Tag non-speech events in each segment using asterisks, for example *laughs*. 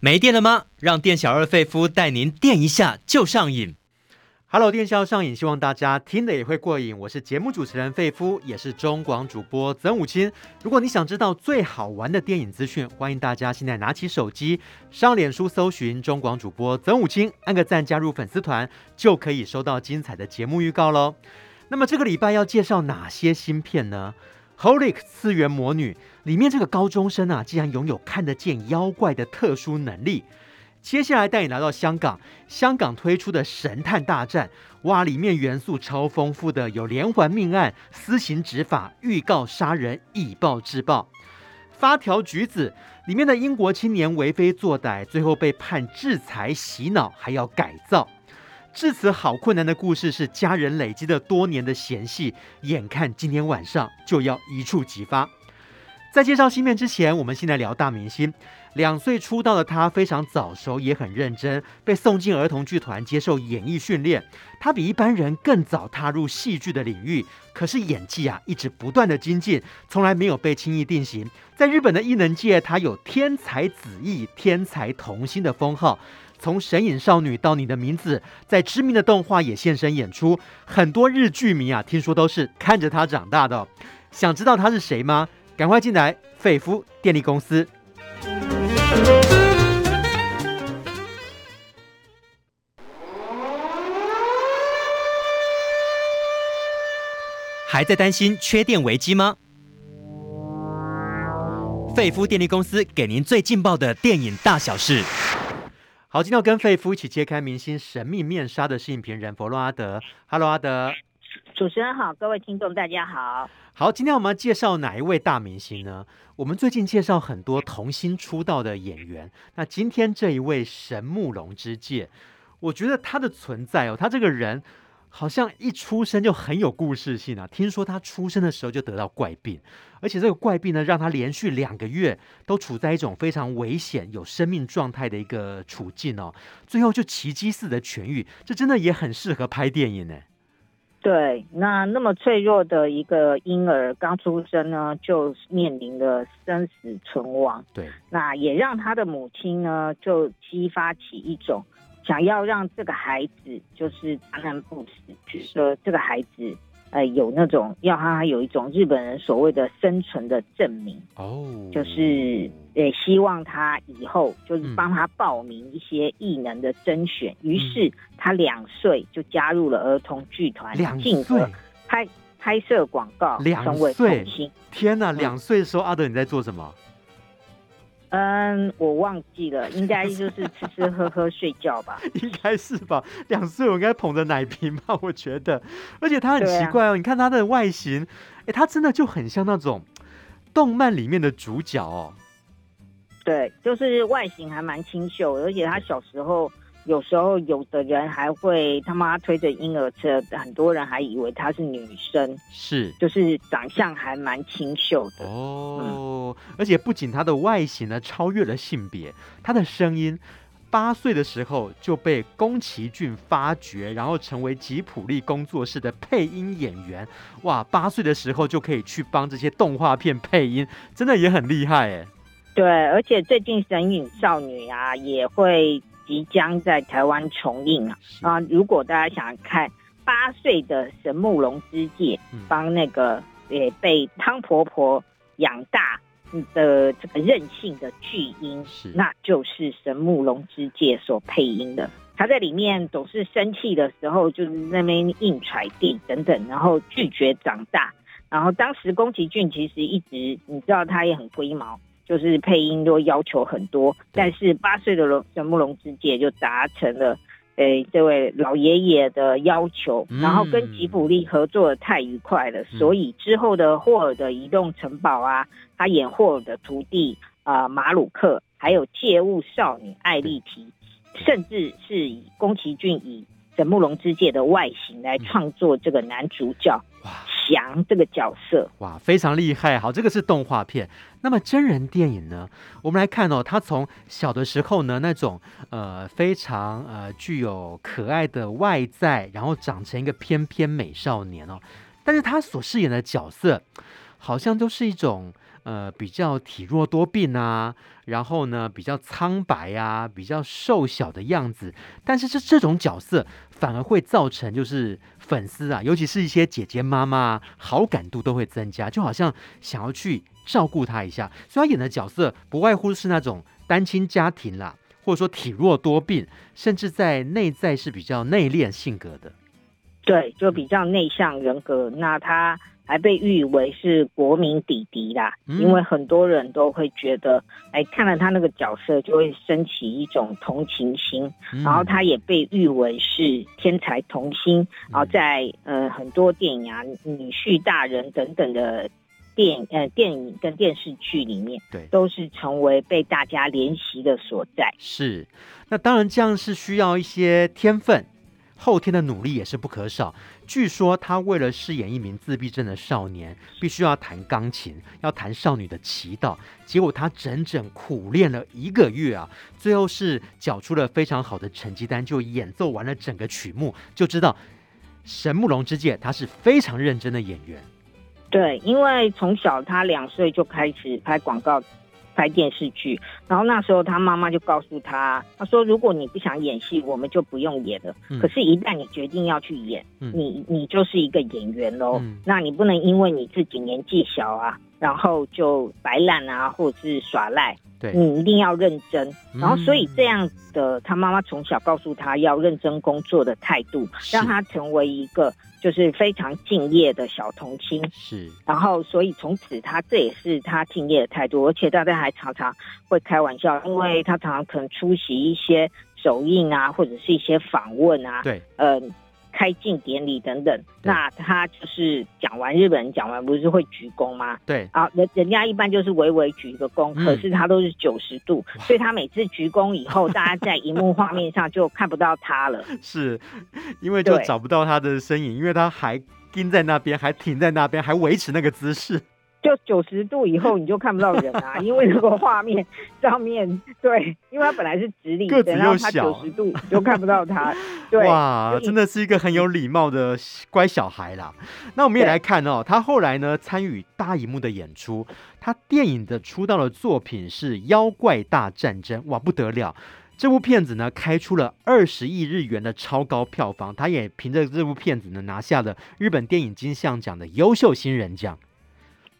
没电了吗？让店小二费夫带您电一下就上瘾。Hello，电销上瘾，希望大家听了也会过瘾。我是节目主持人费夫，也是中广主播曾武清。如果你想知道最好玩的电影资讯，欢迎大家现在拿起手机上脸书搜寻中广主播曾武清，按个赞加入粉丝团，就可以收到精彩的节目预告喽。那么这个礼拜要介绍哪些新片呢？Holic 次元魔女里面这个高中生啊，竟然拥有看得见妖怪的特殊能力。接下来带你来到香港，香港推出的神探大战，哇，里面元素超丰富的，有连环命案、私刑执法、预告杀人、以暴制暴。发条橘子里面的英国青年为非作歹，最后被判制裁、洗脑，还要改造。至此好困难的故事是家人累积了多年的嫌隙，眼看今天晚上就要一触即发。在介绍新片之前，我们先来聊大明星。两岁出道的他非常早熟，也很认真，被送进儿童剧团接受演艺训练。他比一般人更早踏入戏剧的领域，可是演技啊一直不断的精进，从来没有被轻易定型。在日本的艺能界，他有天才子役、天才童星的封号。从神隐少女到你的名字，在知名的动画也现身演出，很多日剧迷啊，听说都是看着他长大的。想知道他是谁吗？赶快进来，费夫电力公司。还在担心缺电危机吗？费夫电力公司给您最劲爆的电影大小事。好，今天要跟费夫一起揭开明星神秘面纱的是影评人佛洛阿德。Hello，阿德。主持人好，各位听众大家好。好，今天我们要介绍哪一位大明星呢？我们最近介绍很多童星出道的演员，那今天这一位神木隆之介，我觉得他的存在哦，他这个人。好像一出生就很有故事性啊！听说他出生的时候就得到怪病，而且这个怪病呢，让他连续两个月都处在一种非常危险、有生命状态的一个处境哦。最后就奇迹似的痊愈，这真的也很适合拍电影呢。对，那那么脆弱的一个婴儿刚出生呢，就面临了生死存亡。对，那也让他的母亲呢，就激发起一种。想要让这个孩子就是大难不死，觉得这个孩子呃有那种要他有一种日本人所谓的生存的证明哦，就是呃希望他以后就是帮他报名一些艺能的甄选。于、嗯、是他两岁就加入了儿童剧团，两岁拍拍摄广告，两岁，天哪！两岁的时候，阿德你在做什么？嗯，我忘记了，*laughs* 应该就是吃吃喝喝睡觉吧，*laughs* 应该是吧。两岁我应该捧着奶瓶吧，我觉得。而且他很奇怪哦，啊、你看他的外形，哎，他真的就很像那种动漫里面的主角哦。对，就是外形还蛮清秀，而且他小时候。有时候有的人还会他妈推着婴儿车，很多人还以为她是女生，是就是长相还蛮清秀的哦。嗯、而且不仅她的外形呢超越了性别，她的声音八岁的时候就被宫崎骏发掘，然后成为吉普力工作室的配音演员。哇，八岁的时候就可以去帮这些动画片配音，真的也很厉害哎。对，而且最近神隐少女啊也会。即将在台湾重映啊！啊，如果大家想看八岁的神木龙之介帮那个也被汤婆婆养大的这个任性的巨婴，那就是神木龙之介所配音的。他在里面总是生气的时候，就是那边硬踹地等等，然后拒绝长大。然后当时宫崎骏其实一直，你知道他也很龟毛。就是配音都要求很多，但是八岁的龙神木龙之介就达成了，诶，这位老爷爷的要求，然后跟吉卜力合作的太愉快了，所以之后的霍尔的移动城堡啊，他演霍尔的徒弟啊、呃、马鲁克，还有借物少女艾丽缇，甚至是以宫崎骏以神木龙之介的外形来创作这个男主角。翔这个角色哇，非常厉害。好，这个是动画片。那么真人电影呢？我们来看哦，他从小的时候呢，那种呃非常呃具有可爱的外在，然后长成一个翩翩美少年哦。但是他所饰演的角色，好像都是一种呃比较体弱多病啊，然后呢比较苍白啊，比较瘦小的样子。但是这这种角色反而会造成就是粉丝啊，尤其是一些姐姐妈妈，好感度都会增加，就好像想要去照顾她一下。所以她演的角色不外乎是那种单亲家庭啦。或者说体弱多病，甚至在内在是比较内敛性格的，对，就比较内向人格。那他还被誉为是国民弟弟啦，嗯、因为很多人都会觉得，哎，看了他那个角色就会升起一种同情心。嗯、然后他也被誉为是天才童星，嗯、然后在呃很多电影啊、女婿大人等等的。电呃电影跟电视剧里面，对，都是成为被大家怜惜的所在。是，那当然这样是需要一些天分，后天的努力也是不可少。据说他为了饰演一名自闭症的少年，必须要弹钢琴，要弹少女的祈祷。结果他整整苦练了一个月啊，最后是缴出了非常好的成绩单，就演奏完了整个曲目，就知道神木龙之介他是非常认真的演员。对，因为从小他两岁就开始拍广告、拍电视剧，然后那时候他妈妈就告诉他，他说：“如果你不想演戏，我们就不用演了。嗯、可是，一旦你决定要去演，嗯、你你就是一个演员喽。嗯、那你不能因为你自己年纪小啊，然后就摆烂啊，或者是耍赖。对，你一定要认真。然后，所以这样的，他妈妈从小告诉他要认真工作的态度，让他成为一个。”就是非常敬业的小童星，是，然后所以从此他这也是他敬业的态度，而且大家还常常会开玩笑，因为他常常可能出席一些首映啊，或者是一些访问啊，对，嗯、呃。开镜典礼等等，那他就是讲完日本人讲完不是会鞠躬吗？对啊，人人家一般就是微微鞠一个躬，嗯、可是他都是九十度，所以他每次鞠躬以后，大家在荧幕画面上就看不到他了。*laughs* 是因为就找不到他的身影，因为他还盯在那边，还停在那边，还维持那个姿势。就九十度以后你就看不到人啊，*laughs* 因为那个画面上面对，因为它本来是直立的，然后他九十度就看不到它。*laughs* 对，哇，真的是一个很有礼貌的乖小孩啦。那我们也来看哦，他后来呢参与大荧幕的演出，他电影的出道的作品是《妖怪大战争》，哇，不得了！这部片子呢开出了二十亿日元的超高票房，他也凭着这部片子呢拿下了日本电影金像奖的优秀新人奖。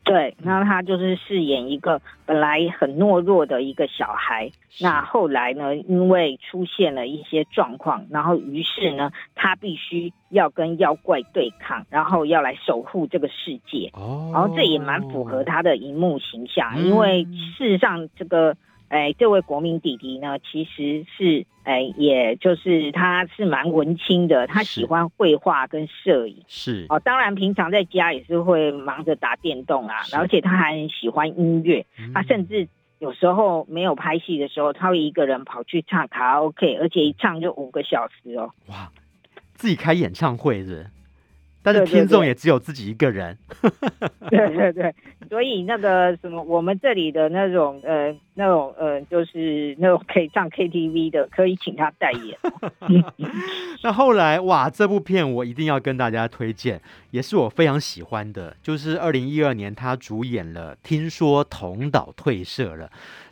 对，那他就是饰演一个本来很懦弱的一个小孩，那后来呢，因为出现了一些状况，然后于是呢，他必须要跟妖怪对抗，然后要来守护这个世界。哦，然后这也蛮符合他的荧幕形象，嗯、因为事实上这个。哎，这位国民弟弟呢，其实是哎，也就是他是蛮文青的，他喜欢绘画跟摄影。是哦，当然平常在家也是会忙着打电动啊，而且他还很喜欢音乐，嗯、他甚至有时候没有拍戏的时候，他会一个人跑去唱卡拉 OK，而且一唱就五个小时哦。哇，自己开演唱会是？但是听众也只有自己一个人，*laughs* 对对对，所以那个什么，我们这里的那种呃那种呃，就是那种可以唱 KTV 的，可以请他代言。*laughs* 那后来哇，这部片我一定要跟大家推荐，也是我非常喜欢的，就是二零一二年他主演了《听说同岛退社了》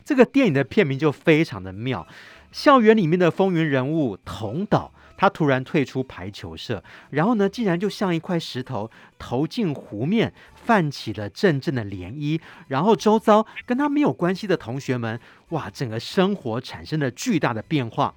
这个电影的片名就非常的妙，校园里面的风云人物同岛。他突然退出排球社，然后呢，竟然就像一块石头投进湖面，泛起了阵阵的涟漪。然后周遭跟他没有关系的同学们，哇，整个生活产生了巨大的变化。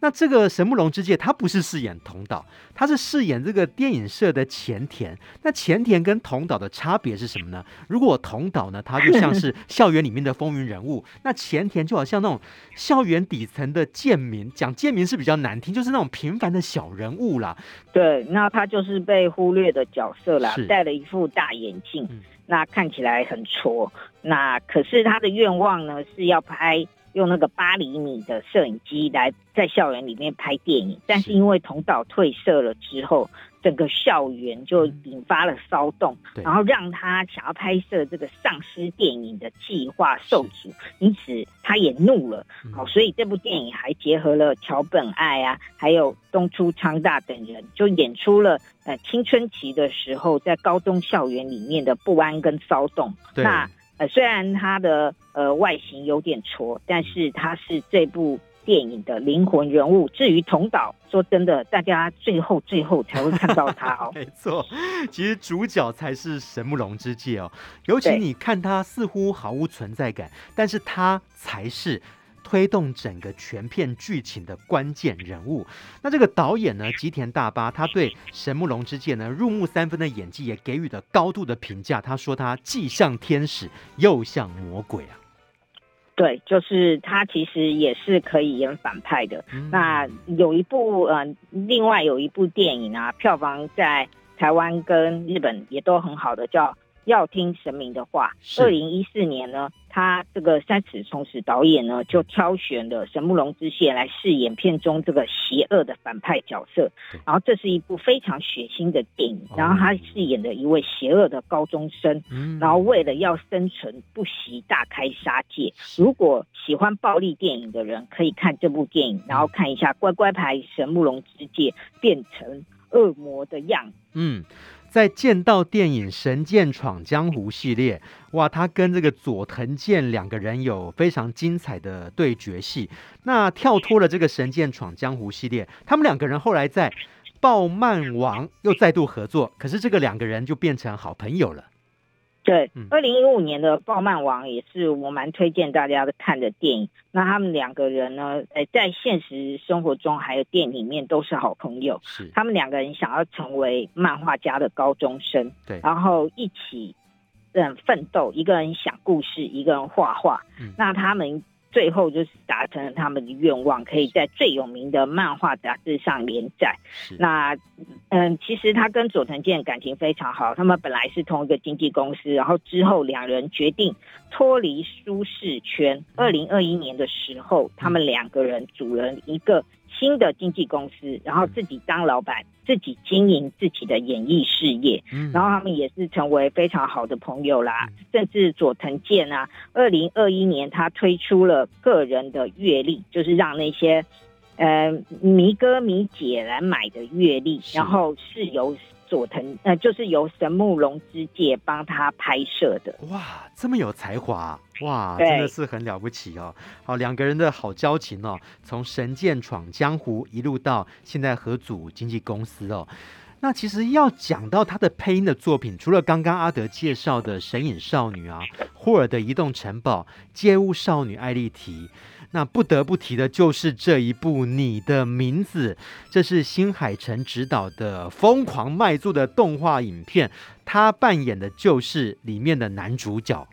那这个神木龙之介，他不是饰演桐岛，他是饰演这个电影社的前田。那前田跟桐岛的差别是什么呢？如果桐岛呢，他就像是 *laughs* 校园里面的风云人物，那前田就好像那种校园底层的贱民，讲贱民是比较难听，就是那种平凡的小人物啦。对，那他就是被忽略的角色啦，是戴了一副大眼镜，嗯、那看起来很挫。那可是他的愿望呢，是要拍。用那个八厘米的摄影机来在校园里面拍电影，但是因为同导退社了之后，整个校园就引发了骚动，然后让他想要拍摄这个丧尸电影的计划受阻，因此他也怒了。好，所以这部电影还结合了桥本爱啊，还有东出昌大等人，就演出了呃青春期的时候在高中校园里面的不安跟骚动。那呃，虽然他的呃外形有点挫，但是他是这部电影的灵魂人物。至于同导，说真的，大家最后最后才会看到他哦。*laughs* 没错，其实主角才是神木龙之介哦。尤其你看他似乎毫无存在感，但是他才是。推动整个全片剧情的关键人物，那这个导演呢，吉田大巴，他对神木隆之介呢入木三分的演技也给予了高度的评价。他说他既像天使又像魔鬼啊。对，就是他其实也是可以演反派的。嗯、那有一部呃，另外有一部电影啊，票房在台湾跟日本也都很好的，叫。要听神明的话。二零一四年呢，他这个山剌崇史导演呢，就挑选了神木隆之介来饰演片中这个邪恶的反派角色。然后这是一部非常血腥的电影。然后他饰演的一位邪恶的高中生，然后为了要生存，不惜大开杀戒。如果喜欢暴力电影的人，可以看这部电影，然后看一下乖乖牌神木隆之介变成恶魔的样子。嗯。在剑道电影《神剑闯江湖》系列，哇，他跟这个佐藤健两个人有非常精彩的对决戏。那跳脱了这个《神剑闯江湖》系列，他们两个人后来在《爆漫王》又再度合作，可是这个两个人就变成好朋友了。对，二零一五年的《爆漫王》也是我蛮推荐大家的看的电影。那他们两个人呢，在现实生活中还有电影里面都是好朋友。是，他们两个人想要成为漫画家的高中生，对，然后一起嗯奋斗，一个人想故事，一个人画画。嗯，那他们。最后就是达成了他们的愿望，可以在最有名的漫画杂志上连载。那嗯，其实他跟佐藤健感情非常好，他们本来是同一个经纪公司，然后之后两人决定脱离舒适圈。二零二一年的时候，他们两个人组了一个。新的经纪公司，然后自己当老板，自己经营自己的演艺事业，嗯，然后他们也是成为非常好的朋友啦。甚至佐藤健啊，二零二一年他推出了个人的阅历，就是让那些呃迷哥迷姐来买的阅历，然后是由。佐藤呃，就是由神木隆之介帮他拍摄的。哇，这么有才华，哇，真的是很了不起哦。好，两个人的好交情哦，从《神剑闯江湖》一路到现在合组经纪公司哦。那其实要讲到他的配音的作品，除了刚刚阿德介绍的《神隐少女》啊，《霍尔的移动城堡》、《街舞少女艾丽缇》。那不得不提的就是这一部《你的名字》，这是新海诚执导的疯狂卖座的动画影片，他扮演的就是里面的男主角。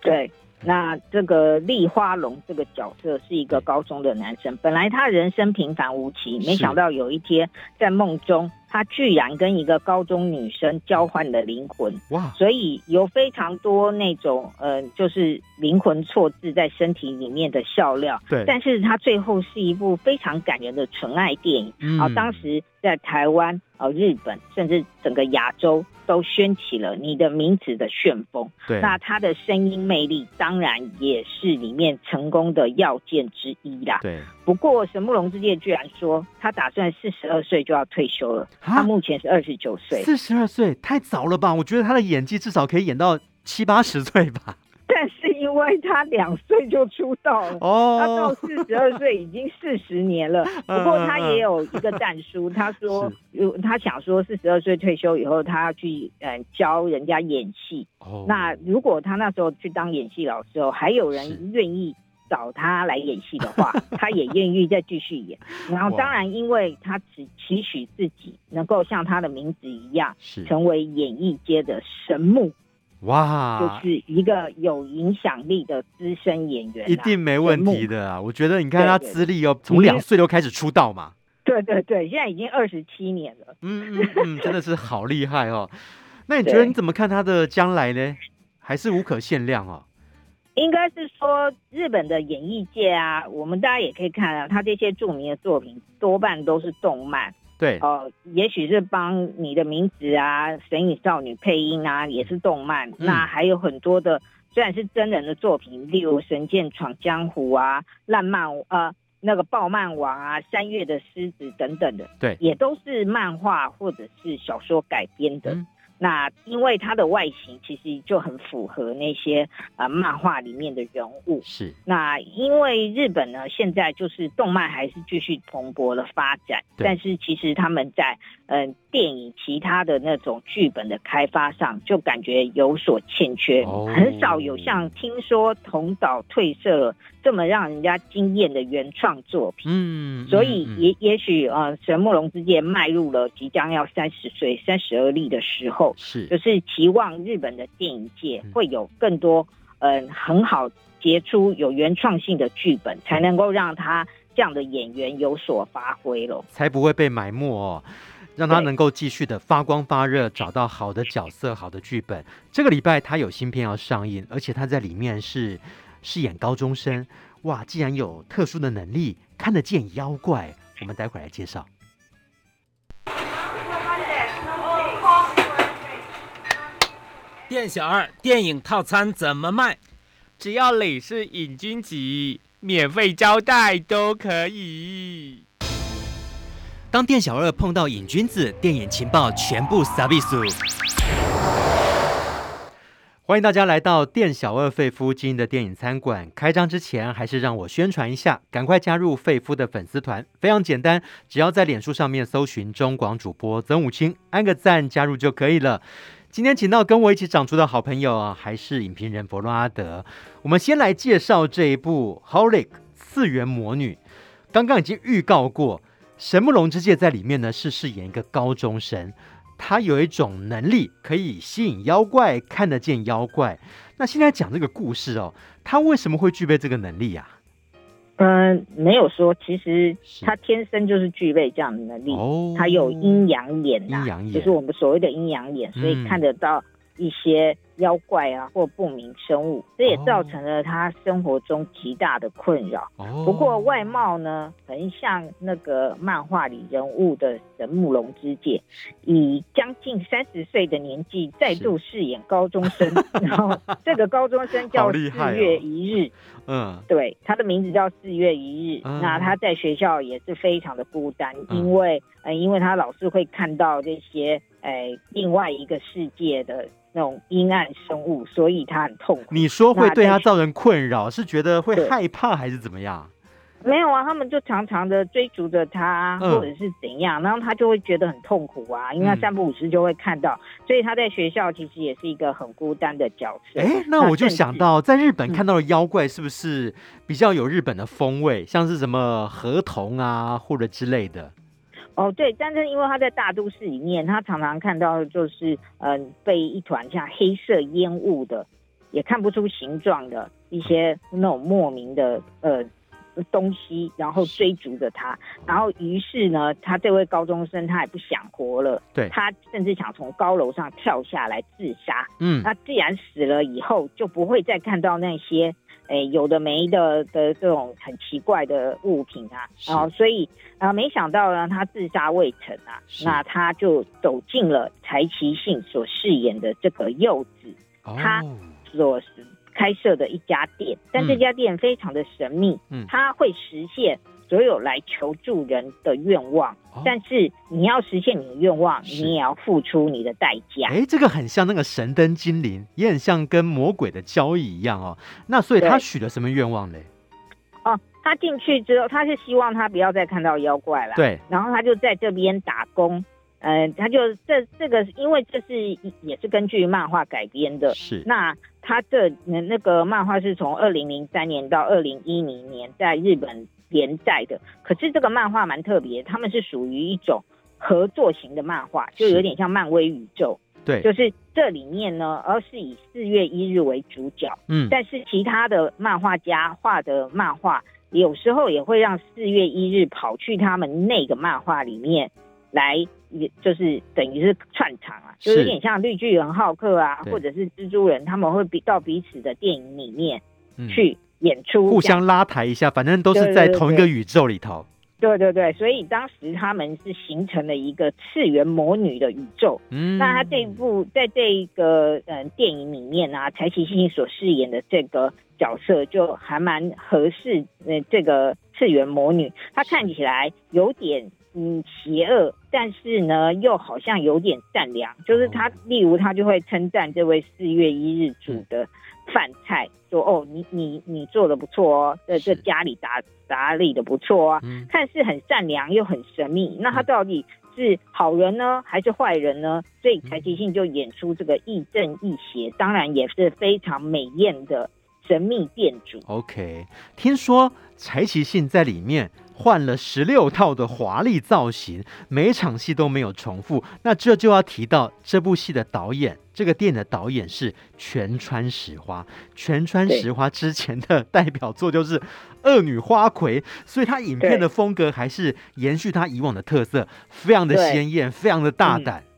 对，那这个立花龙这个角色是一个高中的男生，本来他人生平凡无奇，没想到有一天在梦中。他居然跟一个高中女生交换了灵魂，哇！所以有非常多那种呃，就是灵魂错置在身体里面的笑料。对，但是他最后是一部非常感人的纯爱电影。嗯，啊，当时在台湾、呃日本，甚至整个亚洲都掀起了你的名字的旋风。对，那他的声音魅力当然也是里面成功的要件之一啦。对，不过神木隆之介居然说他打算四十二岁就要退休了。他目前是二十九岁，四十二岁太早了吧？我觉得他的演技至少可以演到七八十岁吧。*laughs* 但是因为他两岁就出道了，哦，他到四十二岁已经四十年了。*laughs* 不过他也有一个战书，他说，*laughs* 他想说四十二岁退休以后，他要去嗯教人家演戏。哦，那如果他那时候去当演戏老师后，还有人愿意。找他来演戏的话，他也愿意再继续演。然后，当然，因为他只期许自己能够像他的名字一样，成为演艺界的神木。哇，就是一个有影响力的资深演员，一定没问题的啊！我觉得，你看他资历哦，从两岁就开始出道嘛。对对对，现在已经二十七年了。嗯嗯嗯，真的是好厉害哦。*laughs* 那你觉得你怎么看他的将来呢？还是无可限量哦？应该是说日本的演艺界啊，我们大家也可以看啊，他这些著名的作品多半都是动漫。对哦、呃，也许是帮你的名字啊，《神隐少女》配音啊，也是动漫。嗯、那还有很多的，虽然是真人的作品，例如《神剑闯江湖》啊，《烂漫》呃，那个《暴漫王》啊，《三月的狮子》等等的，对，也都是漫画或者是小说改编的。嗯那因为它的外形其实就很符合那些啊、呃、漫画里面的人物。是。那因为日本呢，现在就是动漫还是继续蓬勃的发展，但是其实他们在嗯、呃、电影其他的那种剧本的开发上，就感觉有所欠缺，哦、很少有像听说同岛褪色了这么让人家惊艳的原创作品。嗯。所以也也许呃神木龙之介迈入了即将要三十岁三十而立的时候。是，就是期望日本的电影界会有更多嗯、呃、很好杰出有原创性的剧本，才能够让他这样的演员有所发挥了，才不会被埋没哦，让他能够继续的发光发热，找到好的角色、好的剧本。这个礼拜他有新片要上映，而且他在里面是饰演高中生，哇！既然有特殊的能力，看得见妖怪，我们待会儿来介绍。店小二，电影套餐怎么卖？只要你是瘾君子，免费招待都可以。当店小二碰到瘾君子，电影情报全部撒比苏。欢迎大家来到店小二费夫经营的电影餐馆。开张之前，还是让我宣传一下，赶快加入费夫的粉丝团，非常简单，只要在脸书上面搜寻中广主播曾武清，按个赞加入就可以了。今天请到跟我一起长出的好朋友啊，还是影评人佛洛阿德。我们先来介绍这一部《Holic 次元魔女》。刚刚已经预告过，神木隆之介在里面呢是饰演一个高中生，他有一种能力可以吸引妖怪，看得见妖怪。那现在讲这个故事哦，他为什么会具备这个能力呀、啊？嗯，没有说，其实他天生就是具备这样的能力，他有阴阳眼呐、啊，就是我们所谓的阴阳眼，所以看得到一些。妖怪啊，或不明生物，这也造成了他生活中极大的困扰。Oh. 不过外貌呢，很像那个漫画里人物的神木龙之介，以将近三十岁的年纪再度饰演高中生。*laughs* 然后这个高中生叫四月一日，嗯，对，他的名字叫四月一日。那他在学校也是非常的孤单，因为呃，因为他老是会看到这些呃另外一个世界的。那种阴暗生物，所以他很痛苦。你说会对他造成困扰，是觉得会害怕还是怎么样？没有啊，他们就常常的追逐着他，嗯、或者是怎样，然后他就会觉得很痛苦啊，因为他三不五时就会看到，嗯、所以他在学校其实也是一个很孤单的角色。哎，那我就想到，在日本看到的妖怪是不是比较有日本的风味，嗯、像是什么河童啊，或者之类的？哦，对，但是因为他在大都市里面，他常常看到就是，嗯、呃，被一团像黑色烟雾的，也看不出形状的一些那种莫名的呃东西，然后追逐着他，然后于是呢，他这位高中生他也不想活了，对，他甚至想从高楼上跳下来自杀。嗯，那既然死了以后，就不会再看到那些。哎，有的没的的这种很奇怪的物品啊，然后所以啊，没想到呢，他自杀未成啊，那他就走进了柴崎幸所饰演的这个柚子，他所开设的一家店，但这家店非常的神秘，嗯，他会实现。所有来求助人的愿望，哦、但是你要实现你的愿望，你也要付出你的代价。哎，这个很像那个神灯精灵，也很像跟魔鬼的交易一样哦。那所以他许了什么愿望呢？哦，他进去之后，他是希望他不要再看到妖怪了。对，然后他就在这边打工。嗯、呃，他就这这个，因为这是也是根据漫画改编的。是，那他这那那个漫画是从二零零三年到二零一零年在日本。连载的，可是这个漫画蛮特别，他们是属于一种合作型的漫画，就有点像漫威宇宙。对，就是这里面呢，而是以四月一日为主角。嗯，但是其他的漫画家画的漫画，有时候也会让四月一日跑去他们那个漫画里面来，也就是等于是串场啊，就有点像绿巨人浩克啊，或者是蜘蛛人，他们会比到彼此的电影里面。去演出，互相拉抬一下，反正都是在同一个宇宙里头。对对对，所以当时他们是形成了一个次元魔女的宇宙。嗯，那他这一部在这一个嗯电影里面啊，柴崎幸所饰演的这个角色就还蛮合适。呃，这个次元魔女，她看起来有点嗯邪恶，但是呢又好像有点善良。就是她，例如她就会称赞这位四月一日主的饭菜，说哦，你你你做的不错哦，在这家里打。打理的不错啊，看似很善良又很神秘，那他到底是好人呢，还是坏人呢？所以柴崎幸就演出这个亦正亦邪，当然也是非常美艳的神秘店主。OK，听说柴崎幸在里面换了十六套的华丽造型，每场戏都没有重复。那这就要提到这部戏的导演。这个电影的导演是全川石花，全川石花之前的代表作就是《恶女花魁》，所以他影片的风格还是延续他以往的特色，非常的鲜艳，非常的大胆。嗯，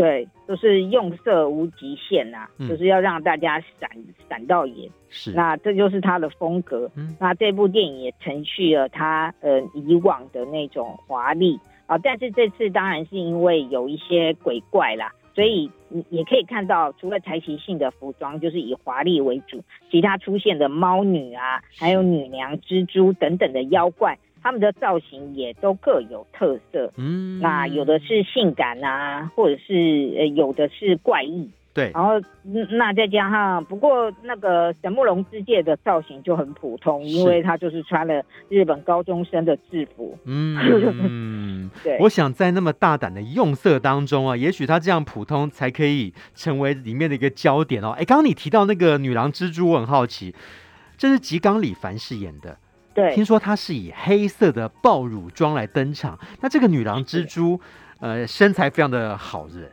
对，就是用色无极限呐、就是要让大家闪闪到眼。是，那这就是他的风格。嗯，那这部电影也承续了他呃以往的那种华丽啊，但是这次当然是因为有一些鬼怪啦。所以你也可以看到，除了柴崎幸的服装就是以华丽为主，其他出现的猫女啊，还有女娘、蜘蛛等等的妖怪，他们的造型也都各有特色。嗯，那有的是性感啊，或者是呃，有的是怪异。对，然后那再加上，不过那个神木龙之介的造型就很普通，因为他就是穿了日本高中生的制服。*laughs* 嗯，对。我想在那么大胆的用色当中啊，也许他这样普通才可以成为里面的一个焦点哦。哎，刚刚你提到那个女郎蜘蛛，我很好奇，这是吉冈里帆饰演的。对，听说她是以黑色的爆乳装来登场。那这个女郎蜘蛛，呃，身材非常的好，是。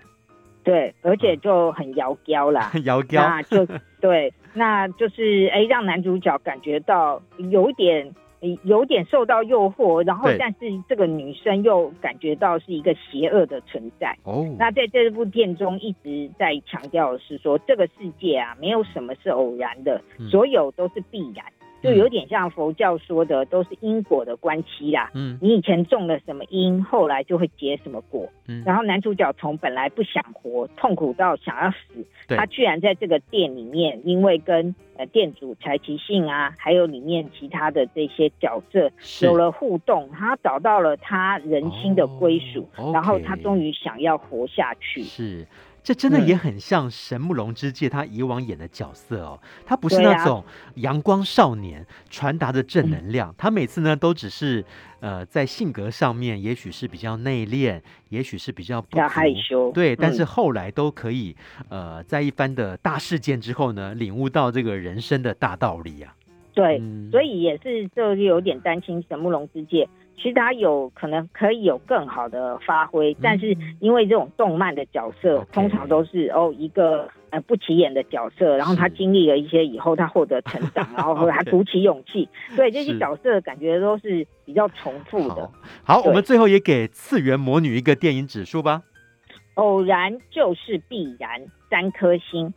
对，而且就很摇娇啦，*laughs* 妖娇，那就 *laughs* 对，那就是哎，让男主角感觉到有点，有点受到诱惑，然后但是这个女生又感觉到是一个邪恶的存在。哦，那在这部片中一直在强调的是说，这个世界啊，没有什么是偶然的，嗯、所有都是必然。就有点像佛教说的，都是因果的关系啦。嗯，你以前种了什么因，后来就会结什么果。嗯，然后男主角从本来不想活，痛苦到想要死，他居然在这个店里面，因为跟呃店主柴崎幸啊，还有里面其他的这些角色有了互动，他找到了他人心的归属，哦，然后他终于想要活下去。是。这真的也很像神木隆之介他以往演的角色哦，他不是那种阳光少年，传达的正能量。他每次呢都只是呃在性格上面，也许是比较内敛，也许是比较不害羞，对。但是后来都可以呃在一番的大事件之后呢，领悟到这个人生的大道理啊。对，所以也是就有点担心神木龙之介。其实他有可能可以有更好的发挥，嗯，但是因为这种动漫的角色，嗯、通常都是哦一个呃不起眼的角色，然后他经历了一些以后，他获得成长，*laughs* 然后他鼓起勇气，对这些角色感觉都是比较重复的。好，好，我们最后也给次元魔女一个电影指数吧。偶然就是必然，三颗星。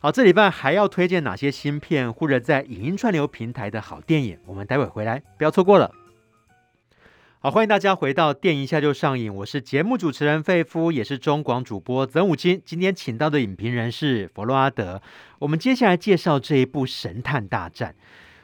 好，这礼拜还要推荐哪些新片或者在影音串流平台的好电影？我们待会回来，不要错过了。好，欢迎大家回到电一下就上瘾，我是节目主持人费夫，也是中广主播曾武清。今天请到的影评人是佛洛阿德。我们接下来介绍这一部《神探大战》。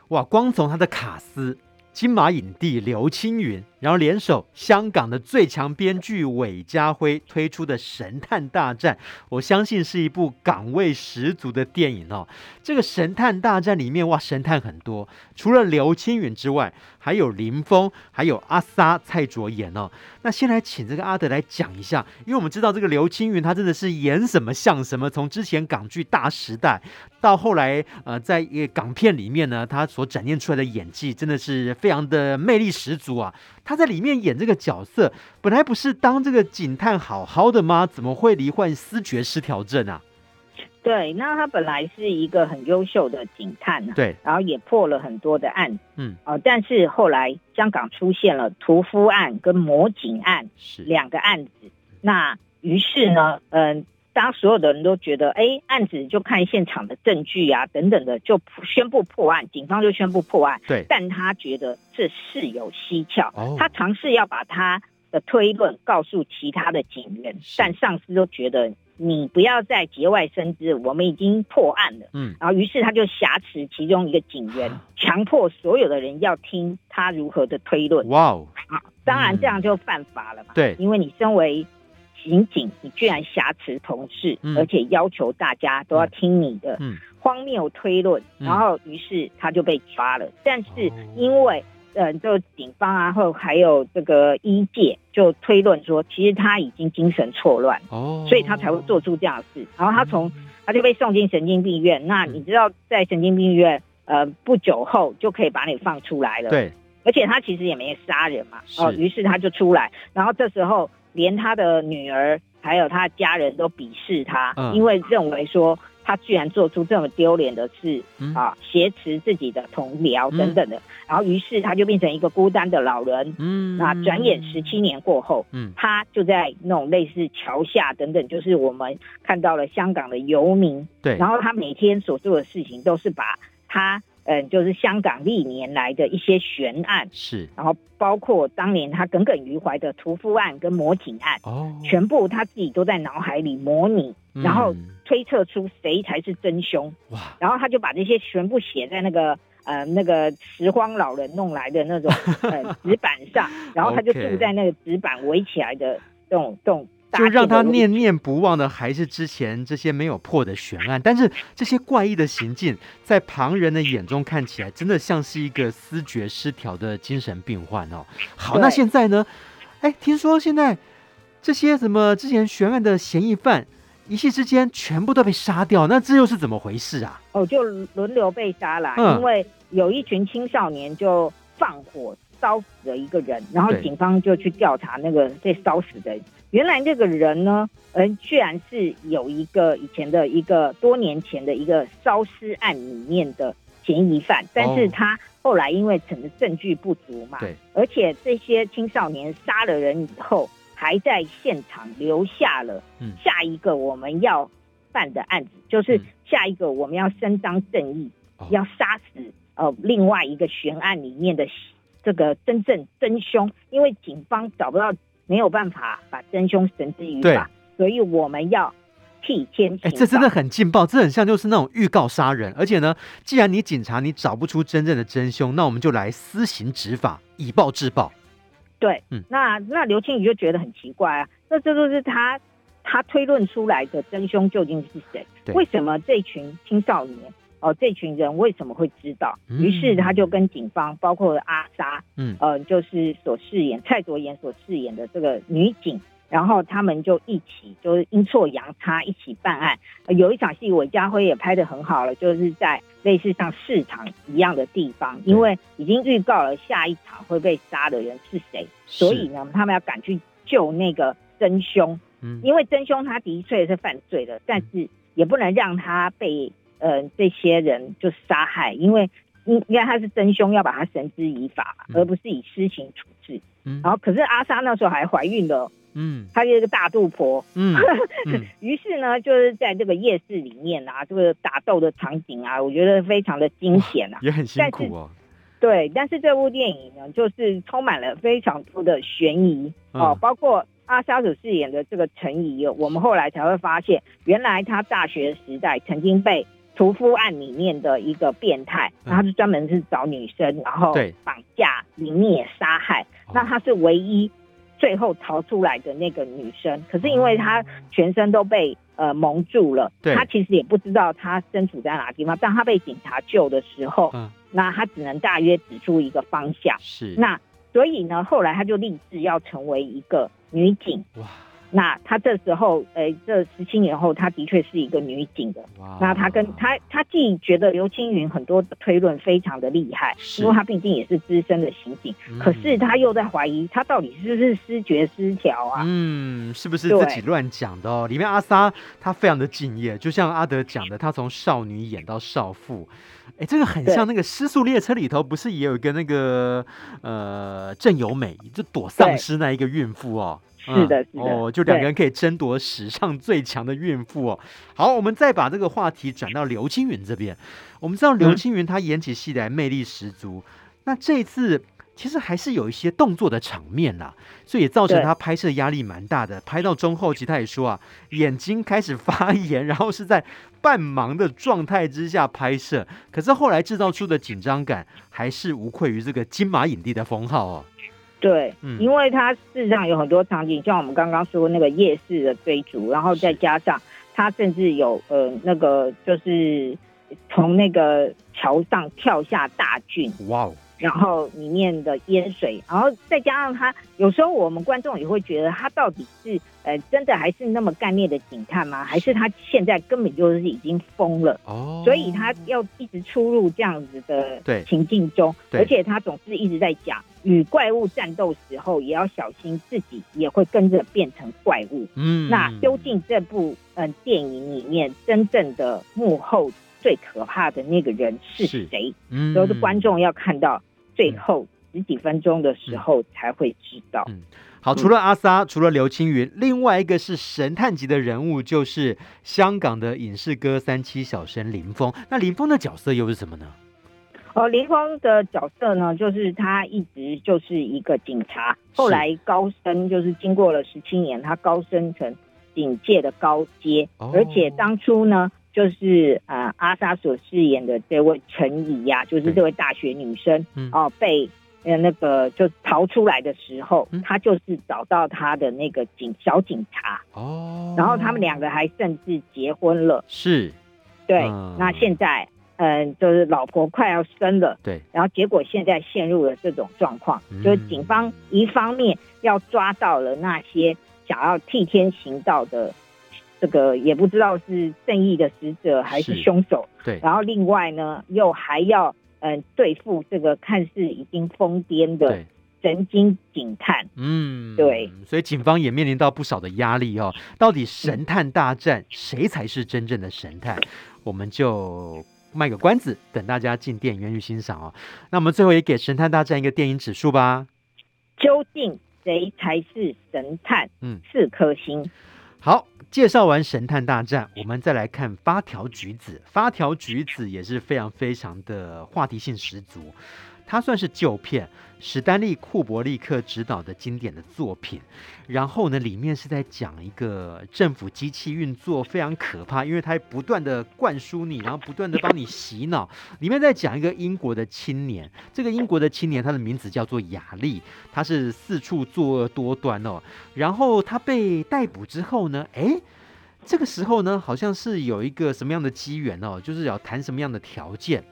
哇，光从他的卡司，金马影帝刘青云。然后联手香港的最强编剧韦家辉推出的《神探大战》，我相信是一部港味十足的电影哦。这个《神探大战》里面哇，神探很多，除了刘青云之外，还有林峰，还有阿 Sa 蔡卓妍哦。那先来请这个阿德来讲一下，因为我们知道这个刘青云他真的是演什么像什么，从之前港剧《大时代》到后来呃，在一个港片里面呢，他所展现出来的演技真的是非常的魅力十足啊。他在里面演这个角色，本来不是当这个警探好好的吗？怎么会罹患思觉失调症啊？对，那他本来是一个很优秀的警探啊，对，然后也破了很多的案，嗯，哦，但是后来香港出现了屠夫案跟魔警案，是两个案子，那于是呢，嗯。呃当所有的人都觉得，哎，案子就看现场的证据啊，等等的，就宣布破案，警方就宣布破案。对，但他觉得这事有蹊跷，哦、他尝试要把他的推论告诉其他的警员，但上司都觉得你不要再节外生枝，我们已经破案了。嗯，然后于是他就挟持其中一个警员，强迫所有的人要听他如何的推论。哇哦，啊，当然这样就犯法了嘛。对，因为你身为刑警，你居然挟持同事，嗯、而且要求大家都要听你的荒谬推论，嗯、然后于是他就被抓了。嗯、但是因为呃，就警方啊，或还有这个医界就推论说，其实他已经精神错乱，哦，所以他才会做出这样的事。然后他从他就被送进神经病院。那你知道，在神经病院，呃，不久后就可以把你放出来了。对，而且他其实也没杀人嘛，哦，于是他就出来。然后这时候，连他的女儿还有他的家人都鄙视他，嗯、因为认为说。他居然做出这么丢脸的事，嗯、啊，挟持自己的同僚等等的，嗯、然后于是他就变成一个孤单的老人。嗯，那转眼十七年过后，嗯，他就在那种类似桥下等等，就是我们看到了香港的游民。对，然后他每天所做的事情都是把他。嗯，就是香港历年来的一些悬案是，然后包括当年他耿耿于怀的屠夫案跟 mor 井案，哦，全部他自己都在脑海里模拟，嗯、然后推测出谁才是真凶，哇，然后他就把这些全部写在那个呃那个拾荒老人弄来的那种呃 *laughs* 纸板上，然后他就住在那个纸板围起来的这种这种。就让他念念不忘的还是之前这些没有破的悬案，但是这些怪异的行径，在旁人的眼中看起来，真的像是一个思觉失调的精神病患哦。好，那现在呢？哎，听说现在这些什么之前悬案的嫌疑犯，一夕之间全部都被杀掉，那这又是怎么回事啊？哦，就轮流被杀了，嗯、因为有一群青少年就放火烧死了一个人，然后警方就去调查那个被烧死的人。原来这个人呢，嗯，居然是有一个以前的一个多年前的一个烧尸案里面的嫌疑犯，但是他后来因为证证据不足嘛，对，而且这些青少年杀了人以后，还在现场留下了下一个我们要办的案子，就是下一个我们要伸张正义，要杀死呃另外一个悬案里面的这个真正真凶，因为警方找不到。没有办法把真凶绳之于法，所以我们要替天行这真的很劲爆，这很像就是那种预告杀人。而且呢，既然你警察你找不出真正的真凶，那我们就来私刑执法，以暴制暴。对，嗯，那那刘青宇就觉得很奇怪啊，那这就是他他推论出来的真凶究竟是谁？对为什么这群青少年？哦，这群人为什么会知道？于是他就跟警方，包括阿莎，嗯，呃，就是所饰演蔡卓妍所饰演的这个女警，然后他们就一起，就是阴错阳差一起办案。呃、有一场戏，韦家辉也拍得很好了，就是在类似像市场一样的地方，因为已经预告了下一场会被杀的人是谁，所以呢，他们要赶去救那个真凶。嗯，因为真凶他的确是犯罪的，但是也不能让他被。呃，这些人就是杀害，因为应应该他是真凶，要把他绳之以法，嗯、而不是以私刑处置。嗯，然后可是阿莎那时候还怀孕了，嗯，她是一个大肚婆，嗯，于、*laughs* 嗯、是呢，就是在这个夜市里面啊，这个打斗的场景啊，我觉得非常的惊险啊，*laughs* 也很辛苦哦。对，但是这部电影呢，就是充满了非常多的悬疑、嗯、哦，包括阿莎所饰演的这个陈怡，我们后来才会发现，原来她大学时代曾经被。屠夫案里面的一个变态，他是专门是找女生，然后绑架、凌虐、杀害。那他是唯一最后逃出来的那个女生，可是因为他全身都被呃蒙住了，他其实也不知道他身处在哪个地方。当他被警察救的时候，那他只能大约指出一个方向。是，那所以呢，后来他就立志要成为一个女警。哇。那他这时候，呃、欸，这十七年后，他的确是一个女警的。那他跟他，他既觉得刘青云很多的推论非常的厉害，因为他毕竟也是资深的刑警。嗯、可是他又在怀疑，他到底是不是失觉失调啊？嗯，是不是自己乱讲的哦？里面阿 Sa 他非常的敬业，就像阿德讲的，他从少女演到少妇。哎，这个很像那个《失速列车》里头，不是也有一个那个呃郑有美，就躲丧尸那一个孕妇哦。是的，是的。哦，就两个人可以争夺史上最强的孕妇哦。好，我们再把这个话题转到刘青云这边。我们知道刘青云她演起戏来魅力十足，嗯、那这一次。其实还是有一些动作的场面啦，所以也造成他拍摄压力蛮大的。拍到中后期，他也说啊，眼睛开始发炎，*laughs* 然后是在半盲的状态之下拍摄。可是后来制造出的紧张感，还是无愧于这个金马影帝的封号哦。对，嗯，因为它事实上有很多场景，像我们刚刚说那个夜市的追逐，然后再加上他甚至有呃那个就是从那个桥上跳下大郡，哇哦。然后里面的淹水，然后再加上他，有时候我们观众也会觉得他到底是呃真的还是那么干练的警探吗？还是他现在根本就是已经疯了？哦，所以他要一直出入这样子的情境中，而且他总是一直在讲与怪物战斗时候也要小心自己也会跟着变成怪物。嗯，那究竟这部嗯、呃、电影里面真正的幕后最可怕的那个人是谁？嗯，都是观众要看到。最后十几分钟的时候才会知道。嗯，好，除了阿 Sa，除了刘青云，另外一个是神探级的人物，就是香港的影视歌三七小生林峰。那林峰的角色又是什么呢？哦，林峰的角色呢，就是他一直就是一个警察，后来高升，就是经过了十七年，他高升成警界的高阶，哦，而且当初呢。就是呃，阿 Sa 所饰演的这位陈怡呀，就是这位大学女生哦、呃，被呃那个就逃出来的时候，她、嗯、就是找到她的那个警小警察。哦，然后他们两个还甚至结婚了，是，对，嗯、那现在嗯、呃，就是老婆快要生了，对，然后结果现在陷入了这种状况，嗯、就是警方一方面要抓到了那些想要替天行道的。这个也不知道是正义的使者还是凶手，对。然后另外呢，又还要嗯、呃、对付这个看似已经疯癫的神经警探，嗯，对。所以警方也面临到不少的压力哦。到底神探大战谁才是真正的神探？我们就卖个关子，等大家进电影院去欣赏哦。那我们最后也给神探大战一个电影指数吧。究竟谁才是神探？嗯，四颗星。好。介绍完神探大战，我们再来看发条橘子。发条橘子也是非常非常的话题性十足。它算是旧片，史丹利·库伯利克执导的经典的作品。然后呢，里面是在讲一个政府机器运作非常可怕，因为它不断的灌输你，然后不断的帮你洗脑。里面在讲一个英国的青年，这个英国的青年他的名字叫做亚历，他是四处作恶多端哦。然后他被逮捕之后呢，诶，这个时候呢，好像是有一个什么样的机缘哦，就是要谈什么样的条件。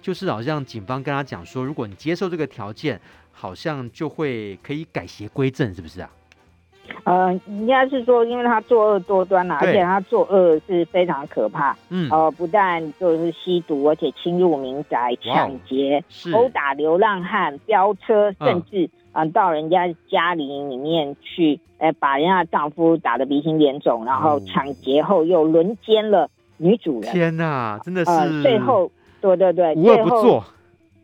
就是好像警方跟他讲说，如果你接受这个条件，好像就会可以改邪归正，是不是啊？呃，应该是说，因为他作恶多端啊，而且他作恶是非常可怕。嗯，呃，不但就是吸毒，而且侵入民宅、抢劫、殴打流浪汉、飙车，甚至啊、呃、到人家家里里面去，呃，把人家丈夫打得鼻青脸肿，然后抢劫后又轮奸了女主人。天哪，真的是！呃、最后。对对对，无恶不作。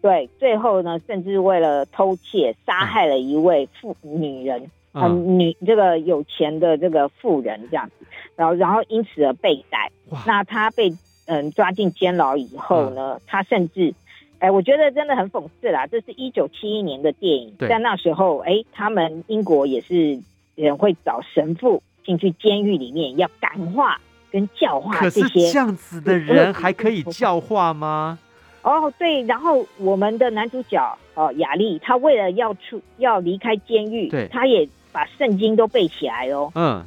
对，最后呢，甚至为了偷窃，杀害了一位妇女人，嗯，呃、女这个有钱的这个妇人这样子，然后然后因此而被逮。那他被嗯抓进监牢以后呢，嗯、他甚至，哎，我觉得真的很讽刺啦。这是一九七一年的电影，在那时候，哎，他们英国也是人会找神父进去监狱里面要感化。跟教化这些，可是这样子的人还可以教化吗？哦，对，然后我们的男主角哦，雅丽，他为了要出要离开监狱，对，他也把圣经都背起来哦。嗯，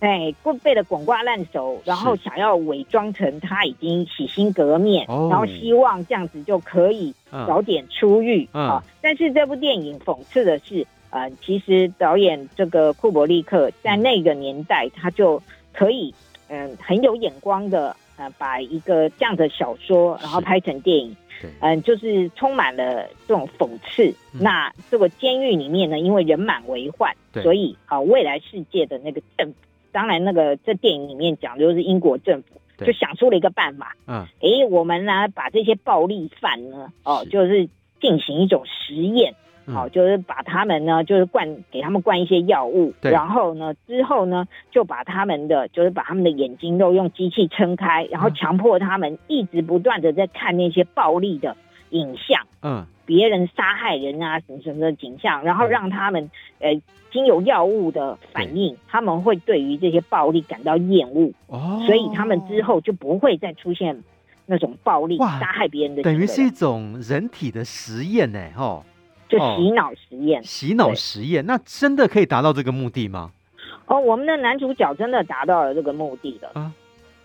哎，背的滚瓜烂熟，然后想要伪装成他已经洗心革面，然后希望这样子就可以早点出狱啊、嗯嗯。但是这部电影讽刺的是，呃，其实导演这个库伯利克在那个年代他就可以。嗯，很有眼光的，呃，把一个这样的小说，然后拍成电影，嗯，就是充满了这种讽刺。嗯、那这个监狱里面呢，因为人满为患，所以啊，未来世界的那个政府，当然那个这电影里面讲的就是英国政府，就想出了一个办法，嗯，诶，我们呢把这些暴力犯呢，哦，就是进行一种实验，好、哦，就是把他们呢，就是灌给他们灌一些药物，然后呢，之后呢，就把他们的，就是把他们的眼睛都用机器撑开，然后强迫他们一直不断的在看那些暴力的影像，嗯，别人杀害人啊什么什么的景象，然后让他们，呃，经由药物的反应，他们会对于这些暴力感到厌恶，哦，所以他们之后就不会再出现。那种暴力杀害别人的，等于是一种人体的实验呢，哈，就洗脑实验，洗脑实验，那真的可以达到这个目的吗？哦，我们的男主角真的达到了这个目的的，啊、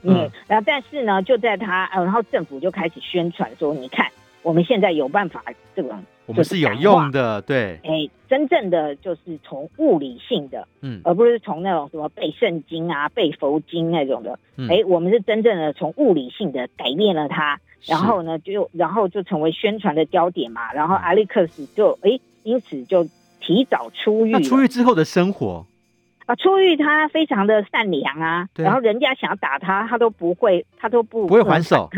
嗯，然后但是呢，就在他，然后政府就开始宣传说，你看，我们现在有办法这个。我们是有用的，对，哎，真正的就是从物理性的，嗯，而不是从那种什么背圣经啊、背佛经那种的，哎、嗯，我们是真正的从物理性的改变了它，然后呢，就然后就成为宣传的焦点嘛，然后艾利克斯就哎，因此就提早出狱。那出狱之后的生活啊，出狱他非常的善良啊，对然后人家想要打他，他都不会，他都不不会还手。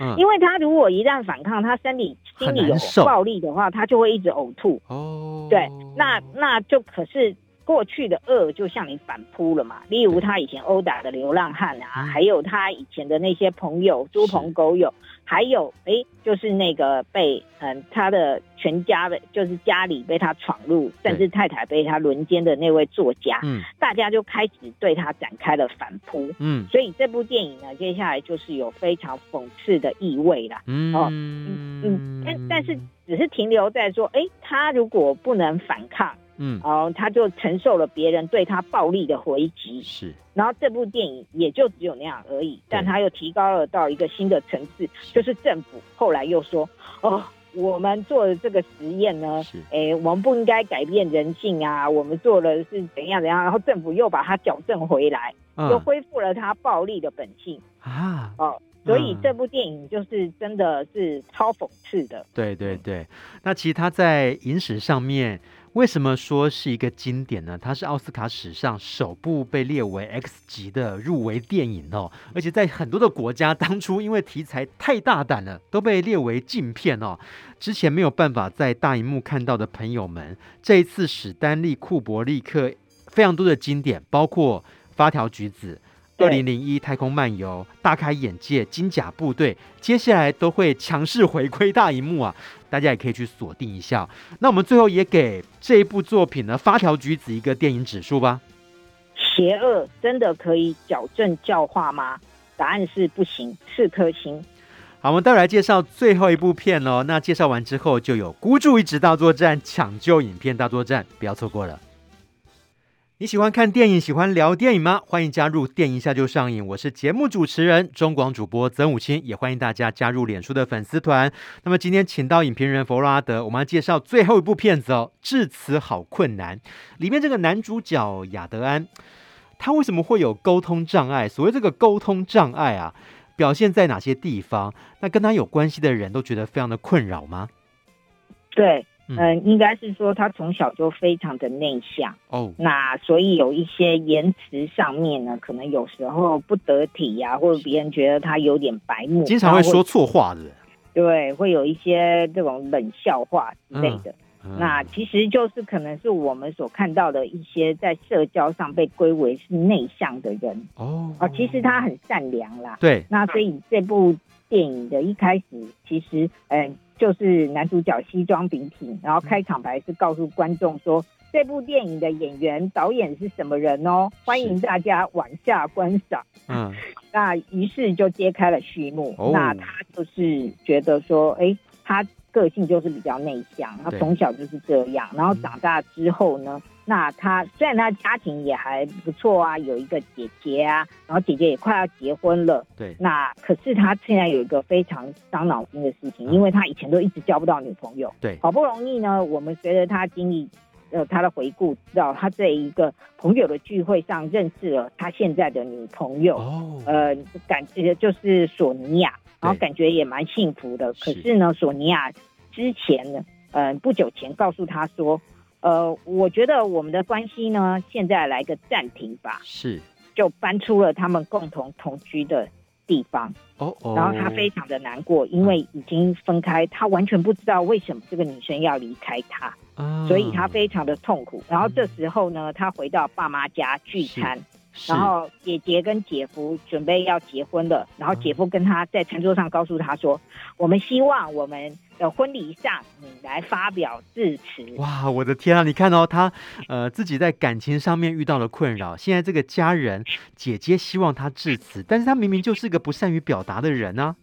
嗯、因为他如果一旦反抗，他身体心里有暴力的话，他就会一直呕吐。哦，对，那那就可是。过去的恶就向你反扑了嘛，例如他以前殴打的流浪汉啊，还有他以前的那些朋友猪朋狗友，还有哎，就是那个被嗯他的全家的，就是家里被他闯入，甚至太太被他轮奸的那位作家，嗯，大家就开始对他展开了反扑，嗯，所以这部电影呢，接下来就是有非常讽刺的意味啦，嗯。嗯嗯，但但是只是停留在说，哎，他如果不能反抗。嗯，哦，他就承受了别人对他暴力的回击，是，然后这部电影也就只有那样而已，但他又提高了到一个新的层次，就是政府后来又说，哦，我们做的这个实验呢，是，哎，我们不应该改变人性啊，我们做的是怎样怎样，然后政府又把它矫正回来，嗯、又恢复了他暴力的本性。啊，哦，所以这部电影就是真的是超讽刺的，对对对，那其实他在影史上面。为什么说是一个经典呢？它是奥斯卡史上首部被列为 X 级的入围电影哦，而且在很多的国家，当初因为题材太大胆了，都被列为禁片哦。之前没有办法在大荧幕看到的朋友们，这一次史丹利库伯利克非常多的经典，包括《发条橘子》。二零零一太空漫游，大开眼界，金甲部队，接下来都会强势回归大荧幕啊！大家也可以去锁定一下。那我们最后也给这一部作品呢，《发条橘子》一个电影指数吧。邪恶真的可以矫正教化吗？答案是不行，四颗星。好，我们待会来介绍最后一部片哦。那介绍完之后，就有孤注一掷大作战、抢救影片大作战，不要错过了。你喜欢看电影，喜欢聊电影吗？欢迎加入电影下就上瘾。我是节目主持人中广主播曾武清，也欢迎大家加入脸书的粉丝团。那么今天请到影评人佛罗阿德，我们要介绍最后一部片子哦，《致辞好困难》。里面这个男主角亚德安，他为什么会有沟通障碍？所谓这个沟通障碍啊，表现在哪些地方？那跟他有关系的人都觉得非常的困扰吗？对。嗯、呃，应该是说他从小就非常的内向哦，那所以有一些言辞上面呢，可能有时候不得体呀、啊，或者别人觉得他有点白目，经常会说错话的，对，会有一些这种冷笑话之类的。那其实就是可能是我们所看到的一些在社交上被归为是内向的人哦，啊，其实他很善良啦。对，那所以这部电影的一开始，其实嗯。呃就是男主角西装笔挺，然后开场白是告诉观众说，这部电影的演员、导演是什么人哦，欢迎大家往下观赏。嗯，那于是就揭开了序幕。哦、那他就是觉得说，哎，他个性就是比较内向，他从小就是这样，然后长大之后呢？嗯那他虽然他家庭也还不错啊，有一个姐姐啊，然后姐姐也快要结婚了。对。那可是他现在有一个非常伤脑筋的事情，因为他以前都一直交不到女朋友。对。好不容易呢，我们随着他经历呃他的回顾，知道他在一个朋友的聚会上认识了他现在的女朋友。哦。呃，感觉就是索尼娅，然后感觉也蛮幸福的。可是呢，索尼娅之前呢，嗯、呃，不久前告诉他说。呃，我觉得我们的关系呢，现在来个暂停吧。是，就搬出了他们共同同居的地方。哦哦。然后他非常的难过，因为已经分开，他完全不知道为什么这个女生要离开他。嗯、所以他非常的痛苦。然后这时候呢，他回到爸妈家聚餐。然后姐姐跟姐夫准备要结婚了，然后姐夫跟他在餐桌上告诉他说：“我们希望我们的婚礼上你来发表致辞。”哇，我的天啊！你看哦，他呃自己在感情上面遇到了困扰，现在这个家人姐姐希望他致辞，但是他明明就是个不善于表达的人呢、啊。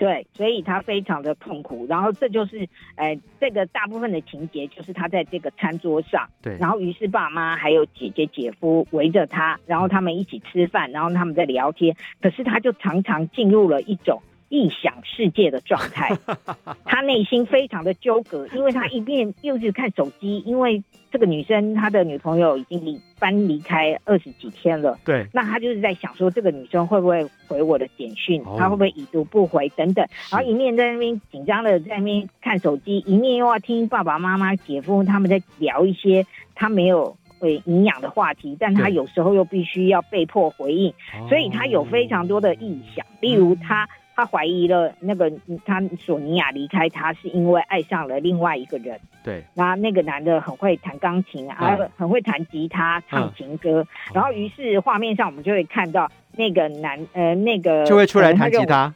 对，所以他非常的痛苦。然后这就是，呃，这个大部分的情节就是他在这个餐桌上，对。然后于是爸妈还有姐姐姐夫围着他，然后他们一起吃饭，然后他们在聊天。可是他就常常进入了一种。异想世界的状态，*laughs* 他内心非常的纠葛，因为他一面又是看手机，因为这个女生他的女朋友已经离搬离开二十几天了，对，那他就是在想说，这个女生会不会回我的简讯，他会不会已读不回等等，然后一面在那边紧张的在那边看手机，一面又要听爸爸妈妈、姐夫他们在聊一些他没有会营养的话题，但他有时候又必须要被迫回应，所以他有非常多的臆想，例如他。他怀疑了那个他索尼娅离开他是因为爱上了另外一个人。对，然后那个男的很会弹钢琴啊，嗯、很会弹吉他、唱情歌。嗯、然后于是画面上我们就会看到那个男呃那个就会出来弹吉他。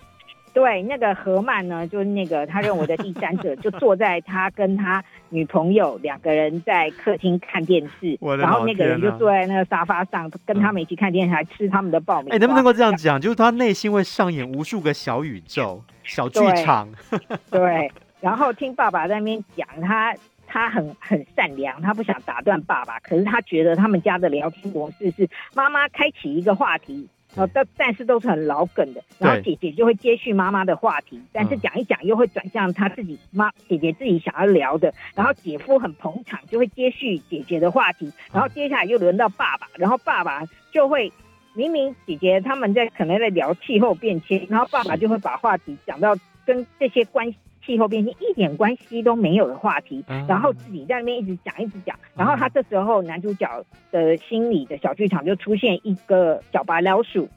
对，那个何曼呢，就是那个他认为的第三者，*laughs* 就坐在他跟他女朋友两个人在客厅看电视，然后那个人就坐在那个沙发上跟他们一起看电视，还吃他们的爆米花。哎，能不能够这样讲？就是他内心会上演无数个小宇宙、小剧场。*laughs* 对，*laughs* 对，然后听爸爸在那边讲，他他很很善良，他不想打断爸爸，可是他觉得他们家的聊天模式是妈妈开启一个话题。哦，但但是都是很老梗的，然后姐姐就会接续妈妈的话题，但是讲一讲又会转向她自己妈姐姐自己想要聊的，然后姐夫很捧场，就会接续姐姐的话题，然后接下来又轮到爸爸，然后爸爸就会明明姐姐他们在可能在聊气候变迁，然后爸爸就会把话题讲到跟这些关系。气候变迁一点关系都没有的话题，然后自己在那边一直讲一直讲，然后他这时候男主角的心里的小剧场就出现一个小白老鼠，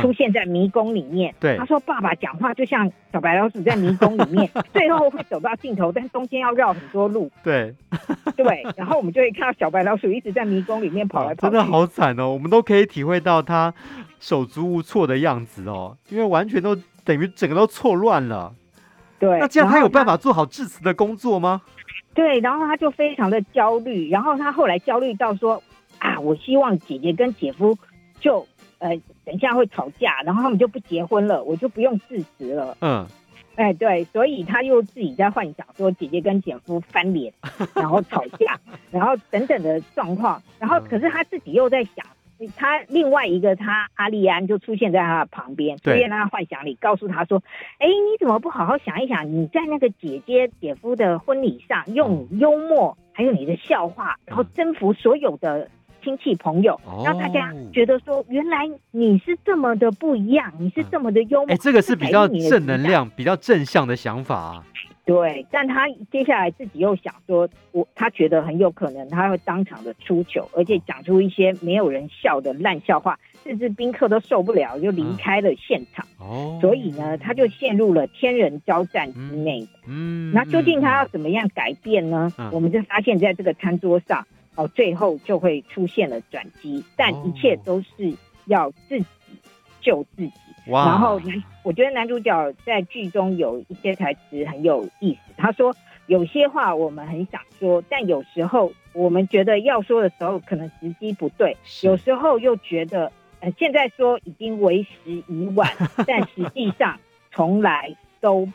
出现在迷宫里面。对，他说爸爸讲话就像小白老鼠在迷宫里面，*laughs* 最后会走到尽头，但中间要绕很多路。对，*laughs* 对，然后我们就会看到小白老鼠一直在迷宫里面跑来跑去，真的好惨哦。我们都可以体会到他手足无措的样子哦，因为完全都等于整个都错乱了。对，那这样他有办法做好致辞的工作吗？对，然后他就非常的焦虑，然后他后来焦虑到说啊，我希望姐姐跟姐夫就呃等一下会吵架，然后他们就不结婚了，我就不用致辞了。嗯，哎对，所以他又自己在幻想说姐姐跟姐夫翻脸，然后吵架，*laughs* 然后等等的状况，然后可是他自己又在想。他另外一个他阿利安就出现在他的旁边，出现在他幻想里，告诉他说：“哎，你怎么不好好想一想？你在那个姐姐姐夫的婚礼上，用你幽默还有你的笑话，然后征服所有的亲戚朋友，让大家觉得说，原来你是这么的不一样，你是这么的幽默。哎，这个是比较正能量、比较正向的想法啊。”对，但他接下来自己又想说，我他觉得很有可能他会当场的出糗，而且讲出一些没有人笑的烂笑话，甚至宾客都受不了，就离开了现场。哦，所以呢，他就陷入了天人交战之内。嗯，那究竟他要怎么样改变呢？我们就发现在这个餐桌上，哦，最后就会出现了转机，但一切都是要自己救自己。Wow. 然后男，我觉得男主角在剧中有一些台词很有意思。他说：“有些话我们很想说，但有时候我们觉得要说的时候，可能时机不对；有时候又觉得，呃，现在说已经为时已晚。*laughs* 但实际上，从来都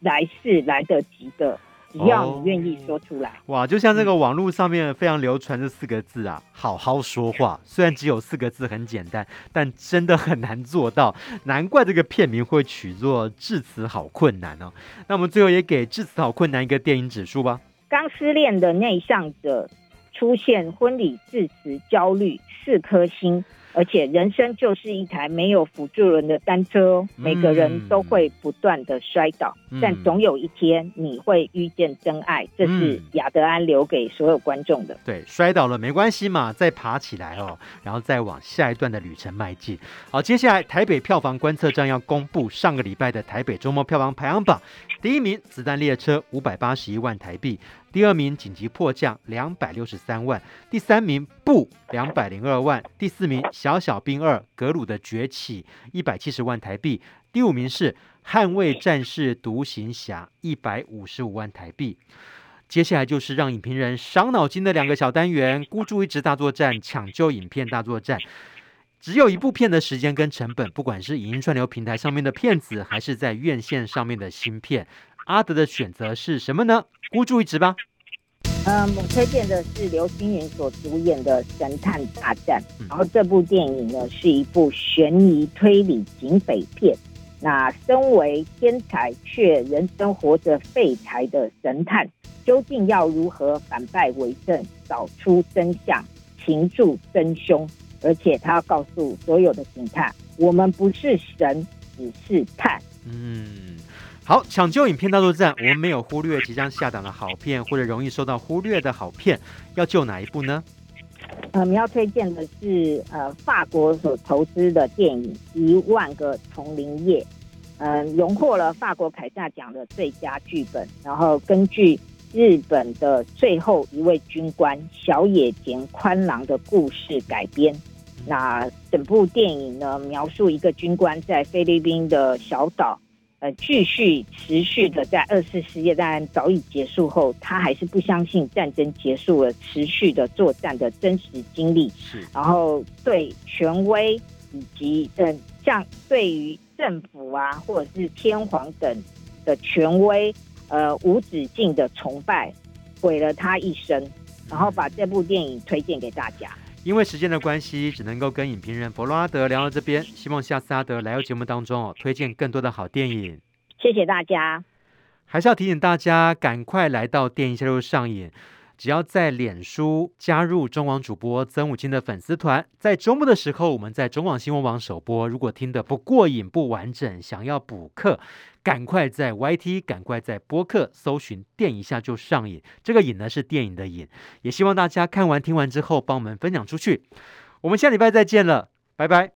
来是来得及的。”只要你愿意说出来，哦，哇！就像这个网络上面非常流传这四个字啊，“好好说话”。*laughs* 虽然只有四个字，很简单，但真的很难做到。难怪这个片名会取作“致辞好困难”哦。那我们最后也给“致辞好困难”一个电影指数吧。刚失恋的内向者出现婚礼致辞焦虑，四颗星。而且人生就是一台没有辅助轮的单车哦，每个人都会不断的摔倒，嗯、但总有一天你会遇见真爱，这是亚德安留给所有观众的。对，摔倒了没关系嘛，再爬起来哦，然后再往下一段的旅程迈进。好，接下来台北票房观测站要公布上个礼拜的台北周末票房排行榜。第一名《子弹列车》五百八十一万台币，第二名《紧急迫降》两百六十三万，第三名《不》两百零二万，第四名《小小兵二：格鲁的崛起》一百七十万台币，第五名是《捍卫战士独行侠》一百五十五万台币。接下来就是让影评人伤脑筋的两个小单元：孤注一掷大作战、抢救影片大作战。只有一部片的时间跟成本，不管是影音串流平台上面的片子，还是在院线上面的新片，阿德的选择是什么呢？孤注一掷吧。嗯，我推荐的是刘青云所主演的《神探大战》，然后这部电影呢是一部悬疑推理警匪片。那身为天才却人生活着废柴的神探，究竟要如何反败为胜，找出真相，擒住真凶？而且他要告诉所有的警探，我们不是神，只是探。嗯，好，抢救影片大作战，我们没有忽略即将下档的好片，或者容易受到忽略的好片，要救哪一部呢？呃，我们要推荐的是呃法国所投资的电影《一万个丛林夜》，呃，荣获了法国凯撒奖的最佳剧本。然后根据日本的最后一位军官小野田宽郎的故事改编。那整部电影呢，描述一个军官在菲律宾的小岛。呃，继续持续的在二次世界大战早已结束后，他还是不相信战争结束了，持续的作战的真实经历。是，然后对权威以及嗯，像对于政府啊，或者是天皇等的权威，呃，无止境的崇拜，毁了他一生。然后把这部电影推荐给大家。因为时间的关系，只能够跟影评人弗洛阿德聊到这边。希望下次阿德来到节目当中哦，推荐更多的好电影。谢谢大家。还是要提醒大家，赶快来到电影下就上瘾。只要在脸书加入中网主播曾武清的粉丝团，在周末的时候，我们在中网新闻网首播。如果听得不过瘾、不完整，想要补课，赶快在 YT，赶快在播客搜寻“电一下就上瘾”。这个“瘾”呢是电影的“瘾”。也希望大家看完听完之后，帮我们分享出去。我们下礼拜再见了，拜拜。